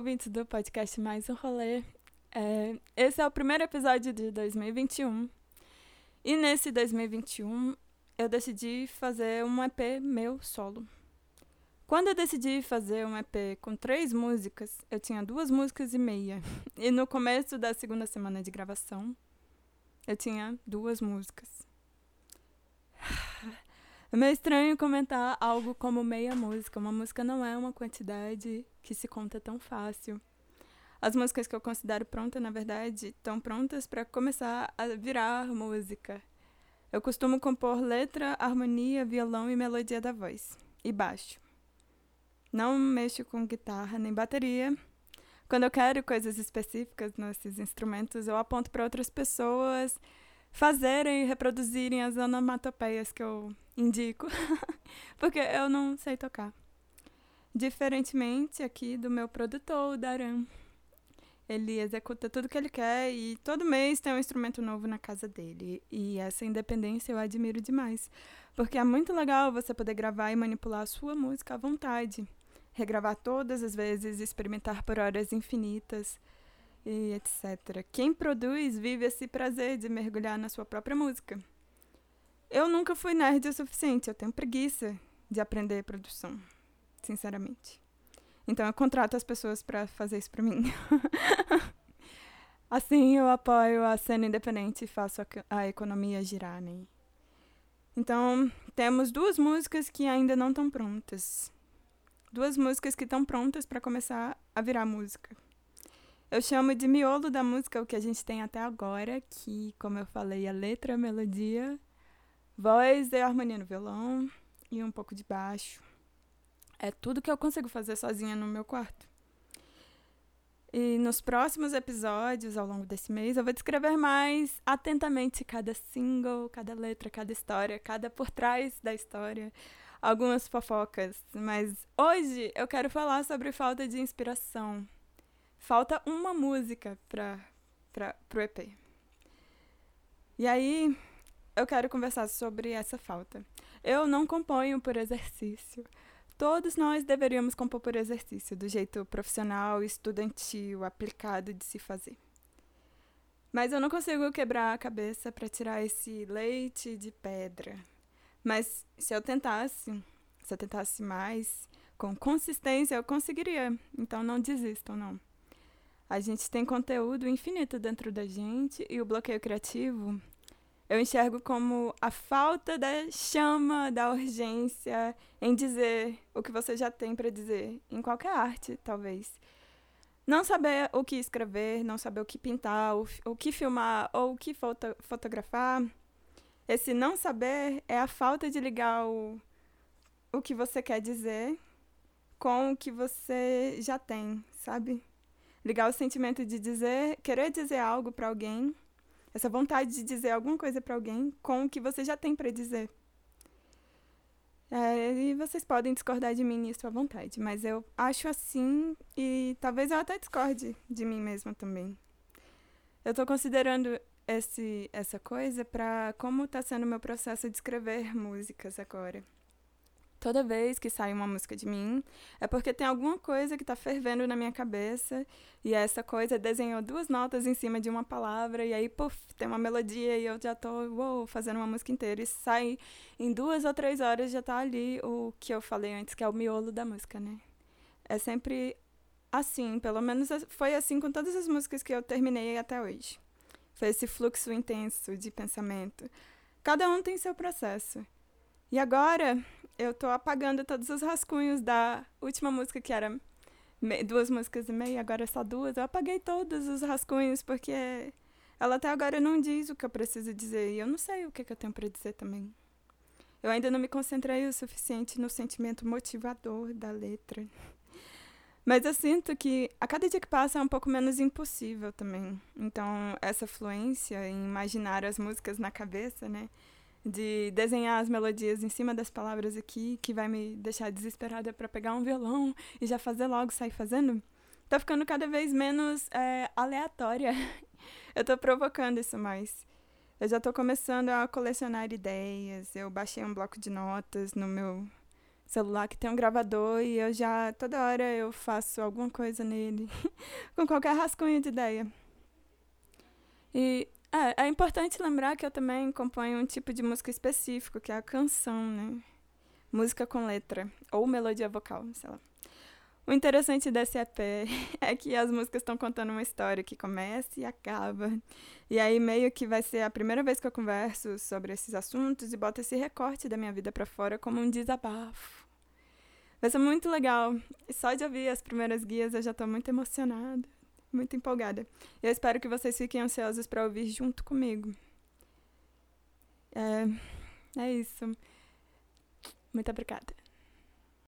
ouvintes do podcast Mais um Rolê. É, esse é o primeiro episódio de 2021. E nesse 2021 eu decidi fazer um EP meu solo. Quando eu decidi fazer um EP com três músicas, eu tinha duas músicas e meia. E no começo da segunda semana de gravação, eu tinha duas músicas. É meio estranho comentar algo como meia música. Uma música não é uma quantidade que se conta tão fácil. As músicas que eu considero prontas, na verdade, estão prontas para começar a virar música. Eu costumo compor letra, harmonia, violão e melodia da voz. E baixo. Não mexo com guitarra nem bateria. Quando eu quero coisas específicas nesses instrumentos, eu aponto para outras pessoas fazerem e reproduzirem as onomatopeias que eu indico, porque eu não sei tocar. Diferentemente aqui do meu produtor, o Daran. Ele executa tudo que ele quer e todo mês tem um instrumento novo na casa dele. E essa independência eu admiro demais. Porque é muito legal você poder gravar e manipular a sua música à vontade. Regravar todas as vezes, experimentar por horas infinitas e etc. Quem produz vive esse prazer de mergulhar na sua própria música. Eu nunca fui nerd o suficiente, eu tenho preguiça de aprender produção, sinceramente. Então eu contrato as pessoas para fazer isso para mim. assim eu apoio a cena independente e faço a, a economia girar, né? Então, temos duas músicas que ainda não estão prontas. Duas músicas que estão prontas para começar a virar música. Eu chamo de miolo da música o que a gente tem até agora, que, como eu falei, a letra, a melodia, voz e harmonia no violão e um pouco de baixo. É tudo que eu consigo fazer sozinha no meu quarto. E nos próximos episódios, ao longo desse mês, eu vou descrever mais atentamente cada single, cada letra, cada história, cada por trás da história, algumas fofocas. Mas hoje eu quero falar sobre falta de inspiração falta uma música para o EP. E aí, eu quero conversar sobre essa falta. Eu não componho por exercício. Todos nós deveríamos compor por exercício, do jeito profissional, estudantil, aplicado de se fazer. Mas eu não consigo quebrar a cabeça para tirar esse leite de pedra. Mas se eu tentasse, se eu tentasse mais, com consistência, eu conseguiria. Então não desistam, não. A gente tem conteúdo infinito dentro da gente e o bloqueio criativo eu enxergo como a falta da chama, da urgência em dizer o que você já tem para dizer, em qualquer arte, talvez. Não saber o que escrever, não saber o que pintar, o, o que filmar ou o que foto, fotografar. Esse não saber é a falta de ligar o, o que você quer dizer com o que você já tem, sabe? ligar o sentimento de dizer, querer dizer algo para alguém, essa vontade de dizer alguma coisa para alguém com o que você já tem para dizer. É, e vocês podem discordar de mim nisso à vontade, mas eu acho assim e talvez eu até discorde de mim mesma também. Eu estou considerando esse, essa coisa para como está sendo o meu processo de escrever músicas agora. Toda vez que sai uma música de mim, é porque tem alguma coisa que está fervendo na minha cabeça, e essa coisa desenhou duas notas em cima de uma palavra, e aí, puf, tem uma melodia, e eu já tô, uou, fazendo uma música inteira, e sai em duas ou três horas, já tá ali o que eu falei antes, que é o miolo da música, né? É sempre assim, pelo menos foi assim com todas as músicas que eu terminei até hoje. Foi esse fluxo intenso de pensamento. Cada um tem seu processo. E agora eu tô apagando todos os rascunhos da última música, que era duas músicas e meia, agora é só duas. Eu apaguei todos os rascunhos, porque ela até agora não diz o que eu preciso dizer. E eu não sei o que, que eu tenho para dizer também. Eu ainda não me concentrei o suficiente no sentimento motivador da letra. Mas eu sinto que a cada dia que passa é um pouco menos impossível também. Então, essa fluência em imaginar as músicas na cabeça, né? De desenhar as melodias em cima das palavras aqui, que vai me deixar desesperada para pegar um violão e já fazer logo, sair fazendo, tá ficando cada vez menos é, aleatória. eu tô provocando isso mais. Eu já tô começando a colecionar ideias. Eu baixei um bloco de notas no meu celular que tem um gravador e eu já toda hora eu faço alguma coisa nele com qualquer rascunho de ideia. E é, é importante lembrar que eu também componho um tipo de música específico, que é a canção, né? Música com letra ou melodia vocal, sei lá. O interessante desse EP é que as músicas estão contando uma história que começa e acaba. E aí meio que vai ser a primeira vez que eu converso sobre esses assuntos e boto esse recorte da minha vida para fora como um desabafo. Vai ser muito legal. E só de ouvir as primeiras guias eu já tô muito emocionada, muito empolgada. Eu espero que vocês fiquem ansiosos para ouvir junto comigo. É, é isso. Muito obrigada.